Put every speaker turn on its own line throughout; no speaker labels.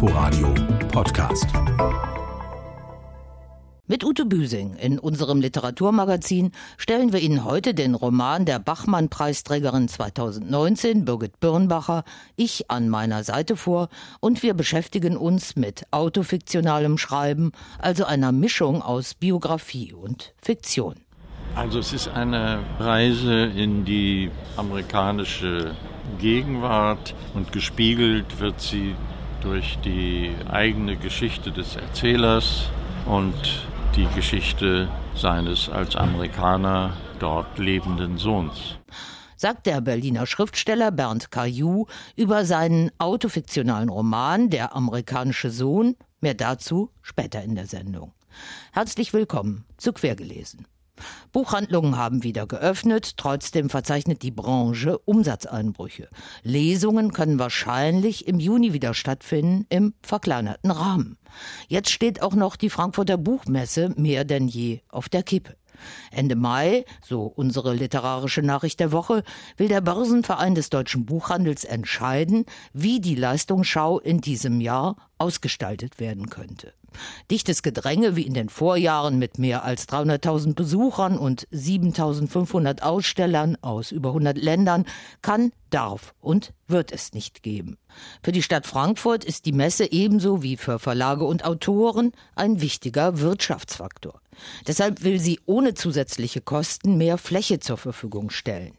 Inforadio Podcast.
Mit Ute Büsing in unserem Literaturmagazin stellen wir Ihnen heute den Roman der Bachmann-Preisträgerin 2019, Birgit Birnbacher, Ich an meiner Seite vor und wir beschäftigen uns mit autofiktionalem Schreiben, also einer Mischung aus Biografie und Fiktion.
Also es ist eine Reise in die amerikanische Gegenwart und gespiegelt wird sie durch die eigene Geschichte des Erzählers und die Geschichte seines als Amerikaner dort lebenden Sohns.
Sagt der Berliner Schriftsteller Bernd Caillou über seinen autofiktionalen Roman Der amerikanische Sohn. Mehr dazu später in der Sendung. Herzlich willkommen zu Quergelesen. Buchhandlungen haben wieder geöffnet, trotzdem verzeichnet die Branche Umsatzeinbrüche. Lesungen können wahrscheinlich im Juni wieder stattfinden, im verkleinerten Rahmen. Jetzt steht auch noch die Frankfurter Buchmesse mehr denn je auf der Kippe. Ende Mai, so unsere literarische Nachricht der Woche, will der Börsenverein des deutschen Buchhandels entscheiden, wie die Leistungsschau in diesem Jahr ausgestaltet werden könnte. Dichtes Gedränge wie in den Vorjahren mit mehr als 300.000 Besuchern und 7.500 Ausstellern aus über 100 Ländern kann, darf und wird es nicht geben. Für die Stadt Frankfurt ist die Messe ebenso wie für Verlage und Autoren ein wichtiger Wirtschaftsfaktor. Deshalb will sie ohne zusätzliche Kosten mehr Fläche zur Verfügung stellen.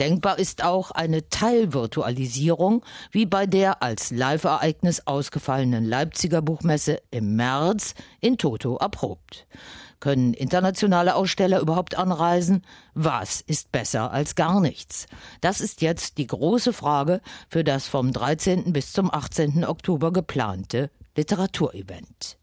Denkbar ist auch eine Teilvirtualisierung, wie bei der als Live-Ereignis ausgefallenen Leipziger Buchmesse im März in Toto erprobt. Können internationale Aussteller überhaupt anreisen? Was ist besser als gar nichts? Das ist jetzt die große Frage für das vom 13. bis zum 18. Oktober geplante Literaturevent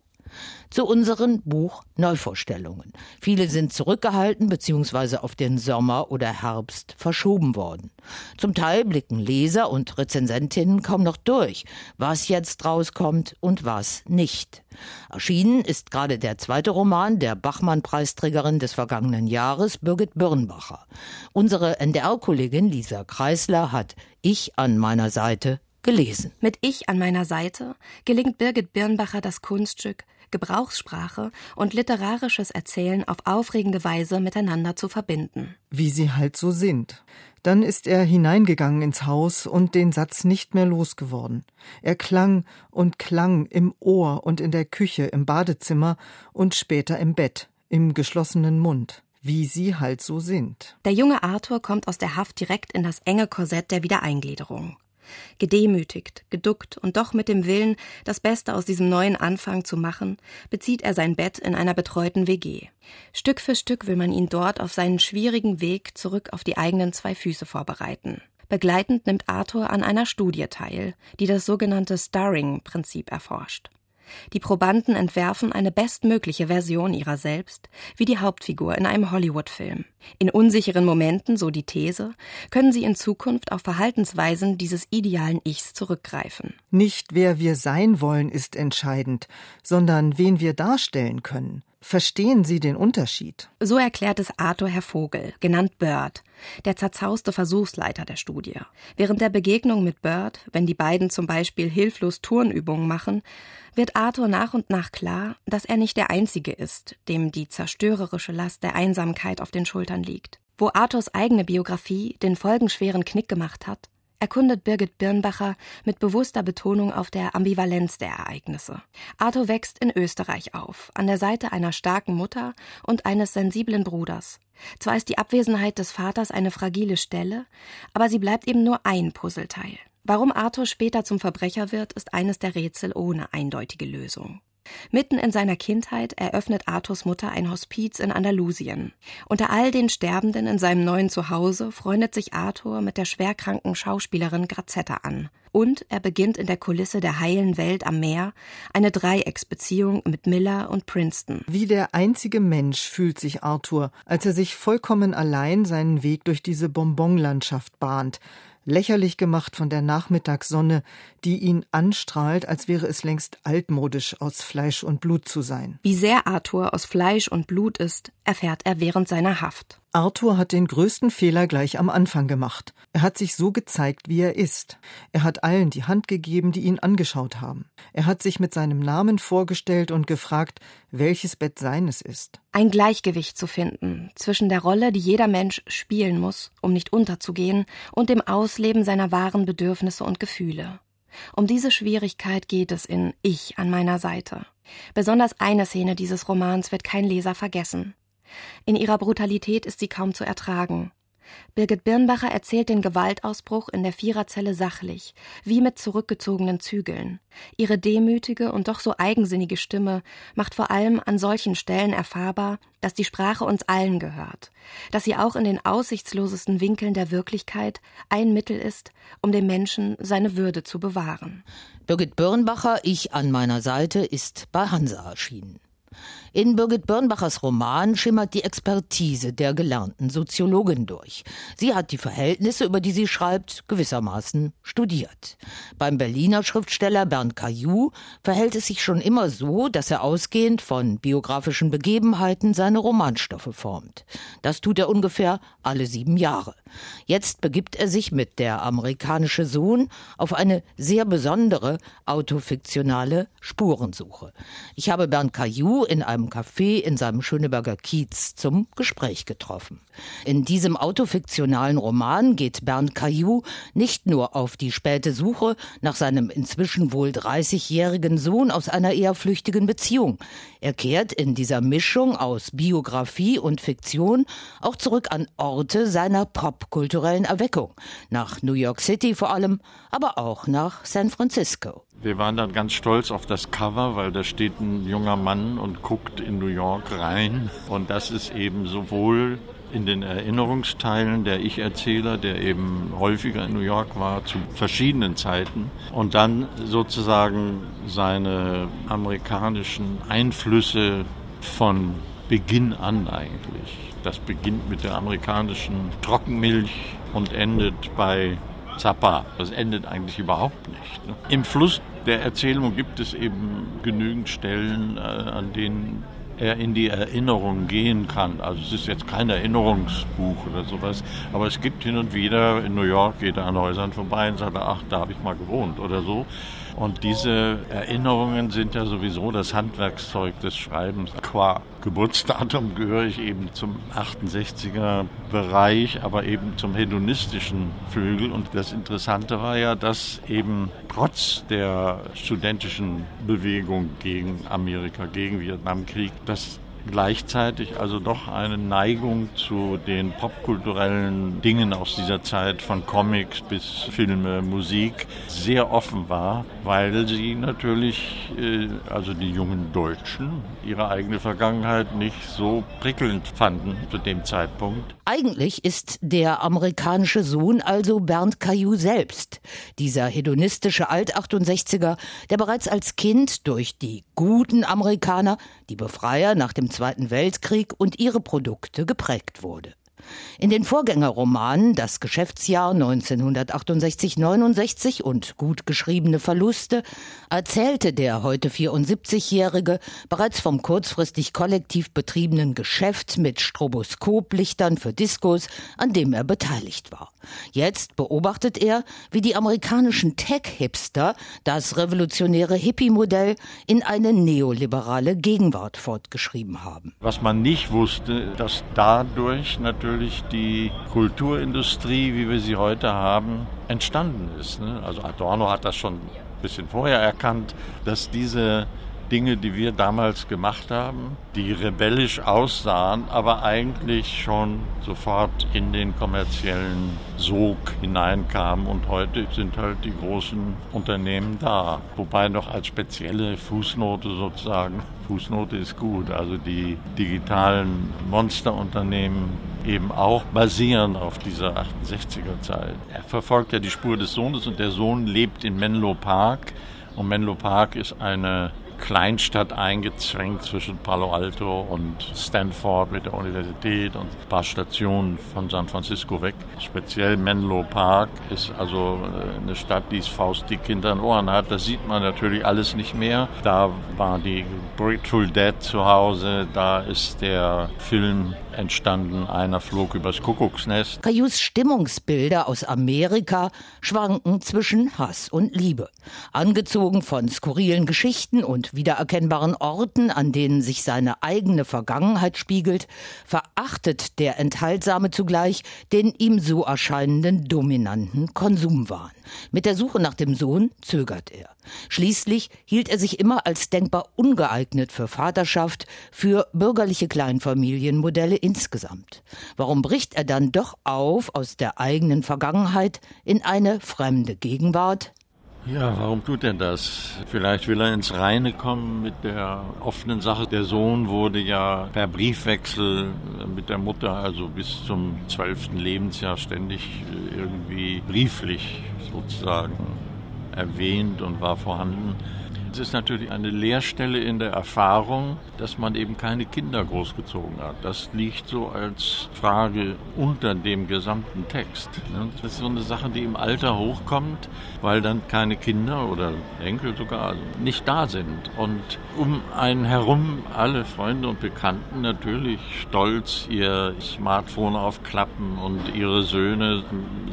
zu unseren Buchneuvorstellungen. Viele sind zurückgehalten bzw. auf den Sommer oder Herbst verschoben worden. Zum Teil blicken Leser und Rezensentinnen kaum noch durch, was jetzt rauskommt und was nicht. Erschienen ist gerade der zweite Roman der Bachmann-Preisträgerin des vergangenen Jahres, Birgit Birnbacher. Unsere NDR-Kollegin Lisa Kreisler hat Ich an meiner Seite gelesen.
Mit Ich an meiner Seite gelingt Birgit Birnbacher das Kunststück, Gebrauchssprache und literarisches Erzählen auf aufregende Weise miteinander zu verbinden.
Wie sie halt so sind. Dann ist er hineingegangen ins Haus und den Satz nicht mehr losgeworden. Er klang und klang im Ohr und in der Küche, im Badezimmer und später im Bett, im geschlossenen Mund wie sie halt so sind.
Der junge Arthur kommt aus der Haft direkt in das enge Korsett der Wiedereingliederung. Gedemütigt, geduckt und doch mit dem Willen, das Beste aus diesem neuen Anfang zu machen, bezieht er sein Bett in einer betreuten WG. Stück für Stück will man ihn dort auf seinen schwierigen Weg zurück auf die eigenen zwei Füße vorbereiten. Begleitend nimmt Arthur an einer Studie teil, die das sogenannte Starring-Prinzip erforscht. Die Probanden entwerfen eine bestmögliche Version ihrer selbst, wie die Hauptfigur in einem Hollywood-Film. In unsicheren Momenten, so die These, können sie in Zukunft auf Verhaltensweisen dieses idealen Ichs zurückgreifen.
Nicht wer wir sein wollen ist entscheidend, sondern wen wir darstellen können. Verstehen Sie den Unterschied?
So erklärt es Arthur Herr Vogel, genannt Bird, der zerzauste Versuchsleiter der Studie. Während der Begegnung mit Bird, wenn die beiden zum Beispiel hilflos Turnübungen machen, wird Arthur nach und nach klar, dass er nicht der Einzige ist, dem die zerstörerische Last der Einsamkeit auf den Schultern liegt. Wo Arthurs eigene Biografie den folgenschweren Knick gemacht hat, erkundet Birgit Birnbacher mit bewusster Betonung auf der Ambivalenz der Ereignisse. Arthur wächst in Österreich auf, an der Seite einer starken Mutter und eines sensiblen Bruders. Zwar ist die Abwesenheit des Vaters eine fragile Stelle, aber sie bleibt eben nur ein Puzzleteil. Warum Arthur später zum Verbrecher wird, ist eines der Rätsel ohne eindeutige Lösung. Mitten in seiner Kindheit eröffnet Arthurs Mutter ein Hospiz in Andalusien. Unter all den Sterbenden in seinem neuen Zuhause freundet sich Arthur mit der schwerkranken Schauspielerin Grazetta an. Und er beginnt in der Kulisse der heilen Welt am Meer eine Dreiecksbeziehung mit Miller und Princeton.
Wie der einzige Mensch fühlt sich Arthur, als er sich vollkommen allein seinen Weg durch diese Bonbonlandschaft bahnt, lächerlich gemacht von der Nachmittagssonne, die ihn anstrahlt, als wäre es längst altmodisch, aus Fleisch und Blut zu sein.
Wie sehr Arthur aus Fleisch und Blut ist, erfährt er während seiner Haft.
Arthur hat den größten Fehler gleich am Anfang gemacht. Er hat sich so gezeigt, wie er ist. Er hat allen die Hand gegeben, die ihn angeschaut haben. Er hat sich mit seinem Namen vorgestellt und gefragt, welches Bett seines ist.
Ein Gleichgewicht zu finden zwischen der Rolle, die jeder Mensch spielen muss, um nicht unterzugehen, und dem Ausleben seiner wahren Bedürfnisse und Gefühle. Um diese Schwierigkeit geht es in Ich an meiner Seite. Besonders eine Szene dieses Romans wird kein Leser vergessen. In ihrer Brutalität ist sie kaum zu ertragen. Birgit Birnbacher erzählt den Gewaltausbruch in der Viererzelle sachlich, wie mit zurückgezogenen Zügeln. Ihre demütige und doch so eigensinnige Stimme macht vor allem an solchen Stellen erfahrbar, dass die Sprache uns allen gehört, dass sie auch in den aussichtslosesten Winkeln der Wirklichkeit ein Mittel ist, um dem Menschen seine Würde zu bewahren.
Birgit Birnbacher, Ich an meiner Seite, ist bei Hansa erschienen. In Birgit Birnbachers Roman schimmert die Expertise der gelernten Soziologin durch. Sie hat die Verhältnisse, über die sie schreibt, gewissermaßen studiert. Beim Berliner Schriftsteller Bernd Caillou verhält es sich schon immer so, dass er ausgehend von biografischen Begebenheiten seine Romanstoffe formt. Das tut er ungefähr alle sieben Jahre. Jetzt begibt er sich mit Der amerikanische Sohn auf eine sehr besondere autofiktionale Spurensuche. Ich habe Bernd Caillou in einem Café in seinem Schöneberger Kiez zum Gespräch getroffen. In diesem autofiktionalen Roman geht Bernd Caillou nicht nur auf die späte Suche nach seinem inzwischen wohl 30-jährigen Sohn aus einer eher flüchtigen Beziehung. Er kehrt in dieser Mischung aus Biografie und Fiktion auch zurück an Orte seiner popkulturellen Erweckung. Nach New York City vor allem, aber auch nach San Francisco.
Wir waren dann ganz stolz auf das Cover, weil da steht ein junger Mann und guckt in New York rein. Und das ist eben sowohl in den Erinnerungsteilen der Ich-Erzähler, der eben häufiger in New York war, zu verschiedenen Zeiten. Und dann sozusagen seine amerikanischen Einflüsse von Beginn an eigentlich. Das beginnt mit der amerikanischen Trockenmilch und endet bei Zappa. Das endet eigentlich überhaupt nicht. Ne? Im Fluss der Erzählung gibt es eben genügend Stellen, äh, an denen er in die Erinnerung gehen kann. Also es ist jetzt kein Erinnerungsbuch oder sowas, aber es gibt hin und wieder in New York, geht er an Häusern vorbei und sagt, ach, da habe ich mal gewohnt oder so. Und diese Erinnerungen sind ja sowieso das Handwerkszeug des Schreibens. Qua Geburtsdatum gehöre ich eben zum 68er Bereich, aber eben zum hedonistischen Flügel. Und das Interessante war ja, dass eben trotz der studentischen Bewegung gegen Amerika, gegen Vietnamkrieg, dass gleichzeitig also doch eine Neigung zu den popkulturellen Dingen aus dieser Zeit, von Comics bis Filme, Musik, sehr offen war, weil sie natürlich, äh, also die jungen Deutschen, ihre eigene Vergangenheit nicht so prickelnd fanden zu dem Zeitpunkt.
Eigentlich ist der amerikanische Sohn also Bernd Caillou selbst, dieser hedonistische Alt-68er, der bereits als Kind durch die guten Amerikaner, die Befreier nach dem Zweiten Weltkrieg und ihre Produkte geprägt wurde. In den Vorgängerromanen Das Geschäftsjahr 1968-69 und Gut geschriebene Verluste erzählte der heute 74-Jährige bereits vom kurzfristig kollektiv betriebenen Geschäft mit Stroboskoplichtern für Diskos, an dem er beteiligt war. Jetzt beobachtet er, wie die amerikanischen Tech-Hipster das revolutionäre Hippie-Modell in eine neoliberale Gegenwart fortgeschrieben haben.
Was man nicht wusste, dass dadurch natürlich die Kulturindustrie, wie wir sie heute haben, entstanden ist. Ne? Also Adorno hat das schon ein bisschen vorher erkannt, dass diese Dinge, die wir damals gemacht haben, die rebellisch aussahen, aber eigentlich schon sofort in den kommerziellen Sog hineinkamen. Und heute sind halt die großen Unternehmen da. Wobei noch als spezielle Fußnote sozusagen, Fußnote ist gut, also die digitalen Monsterunternehmen eben auch basieren auf dieser 68er Zeit. Er verfolgt ja die Spur des Sohnes und der Sohn lebt in Menlo Park. Und Menlo Park ist eine Kleinstadt eingezwängt zwischen Palo Alto und Stanford mit der Universität und ein paar Stationen von San Francisco weg. Speziell Menlo Park ist also äh, eine Stadt, die es faustdick hinter den Ohren hat. Das sieht man natürlich alles nicht mehr. Da war die Grateful Dead zu Hause, da ist der Film entstanden, einer flog übers Kuckucksnest.
Cayus Stimmungsbilder aus Amerika schwanken zwischen Hass und Liebe. Angezogen von skurrilen Geschichten und wiedererkennbaren Orten, an denen sich seine eigene Vergangenheit spiegelt, verachtet der Enthaltsame zugleich den ihm so erscheinenden dominanten Konsumwahn. Mit der Suche nach dem Sohn zögert er. Schließlich hielt er sich immer als denkbar ungeeignet für Vaterschaft, für bürgerliche Kleinfamilienmodelle insgesamt. Warum bricht er dann doch auf aus der eigenen Vergangenheit in eine fremde Gegenwart?
Ja, warum tut er das? Vielleicht will er ins Reine kommen mit der offenen Sache. Der Sohn wurde ja per Briefwechsel mit der Mutter, also bis zum zwölften Lebensjahr, ständig irgendwie brieflich sozusagen erwähnt und war vorhanden. Es ist natürlich eine Leerstelle in der Erfahrung, dass man eben keine Kinder großgezogen hat. Das liegt so als Frage unter dem gesamten Text. Das ist so eine Sache, die im Alter hochkommt, weil dann keine Kinder oder Enkel sogar nicht da sind. Und um einen herum alle Freunde und Bekannten natürlich stolz ihr Smartphone aufklappen und ihre Söhne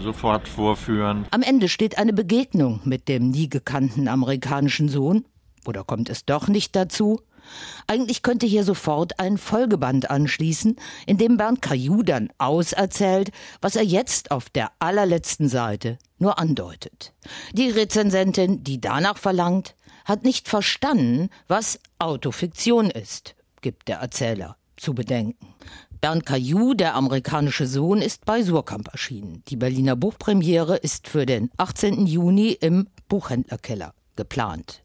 sofort vorführen.
Am Ende steht eine Begegnung mit dem nie gekannten amerikanischen Sohn oder kommt es doch nicht dazu? Eigentlich könnte hier sofort ein Folgeband anschließen, in dem Bernd Caillou dann auserzählt, was er jetzt auf der allerletzten Seite nur andeutet. Die Rezensentin, die danach verlangt, hat nicht verstanden, was Autofiktion ist, gibt der Erzähler zu bedenken. Bernd Caillou, der amerikanische Sohn, ist bei Surkamp erschienen. Die Berliner Buchpremiere ist für den 18. Juni im Buchhändlerkeller geplant.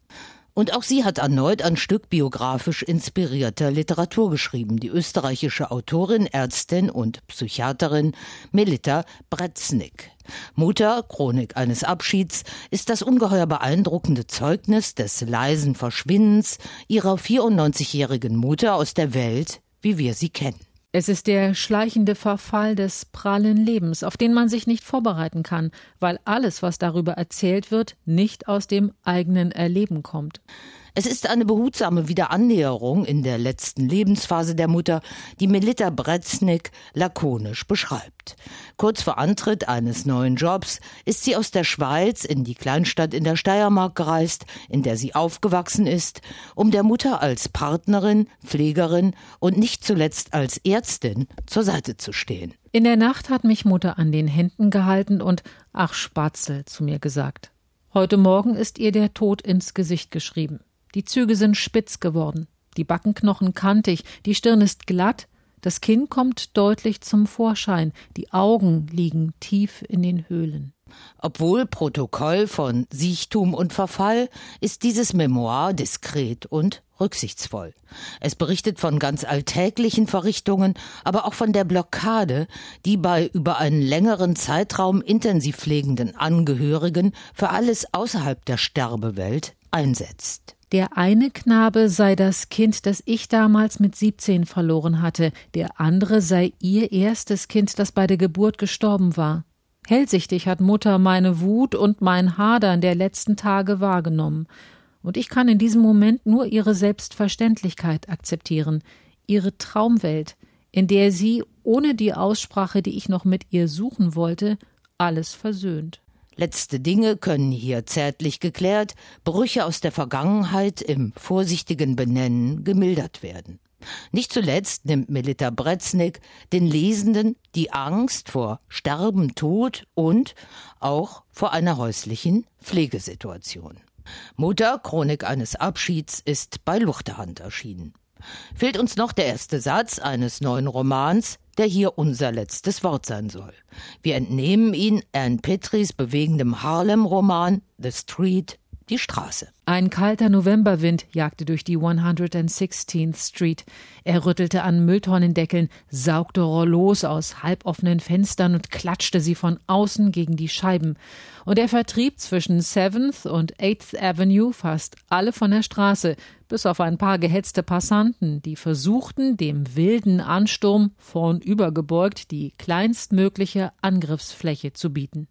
Und auch sie hat erneut ein Stück biografisch inspirierter Literatur geschrieben. Die österreichische Autorin, Ärztin und Psychiaterin Melita Bretznik. Mutter, Chronik eines Abschieds, ist das ungeheuer beeindruckende Zeugnis des leisen Verschwindens ihrer 94-jährigen Mutter aus der Welt, wie wir sie kennen.
Es ist der schleichende Verfall des prallen Lebens, auf den man sich nicht vorbereiten kann, weil alles, was darüber erzählt wird, nicht aus dem eigenen Erleben kommt.
Es ist eine behutsame Wiederannäherung in der letzten Lebensphase der Mutter, die Melita Bretznik lakonisch beschreibt. Kurz vor Antritt eines neuen Jobs ist sie aus der Schweiz in die Kleinstadt in der Steiermark gereist, in der sie aufgewachsen ist, um der Mutter als Partnerin, Pflegerin und nicht zuletzt als Ärztin zur Seite zu stehen.
In der Nacht hat mich Mutter an den Händen gehalten und Ach Spatzel zu mir gesagt. Heute Morgen ist ihr der Tod ins Gesicht geschrieben. Die Züge sind spitz geworden, die Backenknochen kantig, die Stirn ist glatt, das Kinn kommt deutlich zum Vorschein, die Augen liegen tief in den Höhlen.
Obwohl Protokoll von Siechtum und Verfall ist dieses Memoir diskret und rücksichtsvoll. Es berichtet von ganz alltäglichen Verrichtungen, aber auch von der Blockade, die bei über einen längeren Zeitraum intensiv pflegenden Angehörigen für alles außerhalb der Sterbewelt einsetzt.
Der eine Knabe sei das Kind, das ich damals mit 17 verloren hatte, der andere sei ihr erstes Kind, das bei der Geburt gestorben war. Hellsichtig hat Mutter meine Wut und mein Hadern der letzten Tage wahrgenommen, und ich kann in diesem Moment nur ihre Selbstverständlichkeit akzeptieren, ihre Traumwelt, in der sie, ohne die Aussprache, die ich noch mit ihr suchen wollte, alles versöhnt.
Letzte Dinge können hier zärtlich geklärt, Brüche aus der Vergangenheit im vorsichtigen Benennen gemildert werden. Nicht zuletzt nimmt Melita Bretznik den Lesenden die Angst vor Sterben, Tod und auch vor einer häuslichen Pflegesituation. Mutter, Chronik eines Abschieds, ist bei Luchterhand erschienen. Fehlt uns noch der erste Satz eines neuen Romans, der hier unser letztes Wort sein soll. Wir entnehmen ihn Anne Petris bewegendem Harlem-Roman The Street, die Straße.
Ein kalter Novemberwind jagte durch die 116th Street. Er rüttelte an Mülltonnendeckeln, saugte Rollos aus halboffenen Fenstern und klatschte sie von außen gegen die Scheiben. Und er vertrieb zwischen 7th und 8th Avenue fast alle von der Straße, bis auf ein paar gehetzte Passanten, die versuchten, dem wilden Ansturm vornübergebeugt die kleinstmögliche Angriffsfläche zu bieten.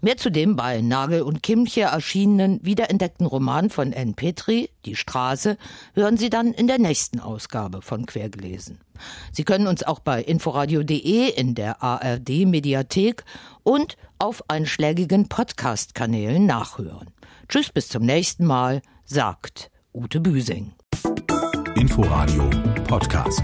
Mehr zu dem bei Nagel und Kimche erschienenen wiederentdeckten Roman von N. Petri, Die Straße, hören Sie dann in der nächsten Ausgabe von Quergelesen. Sie können uns auch bei inforadio.de in der ARD Mediathek und auf einschlägigen Podcast-Kanälen nachhören. Tschüss, bis zum nächsten Mal, sagt Ute Büsing.
Inforadio Podcast.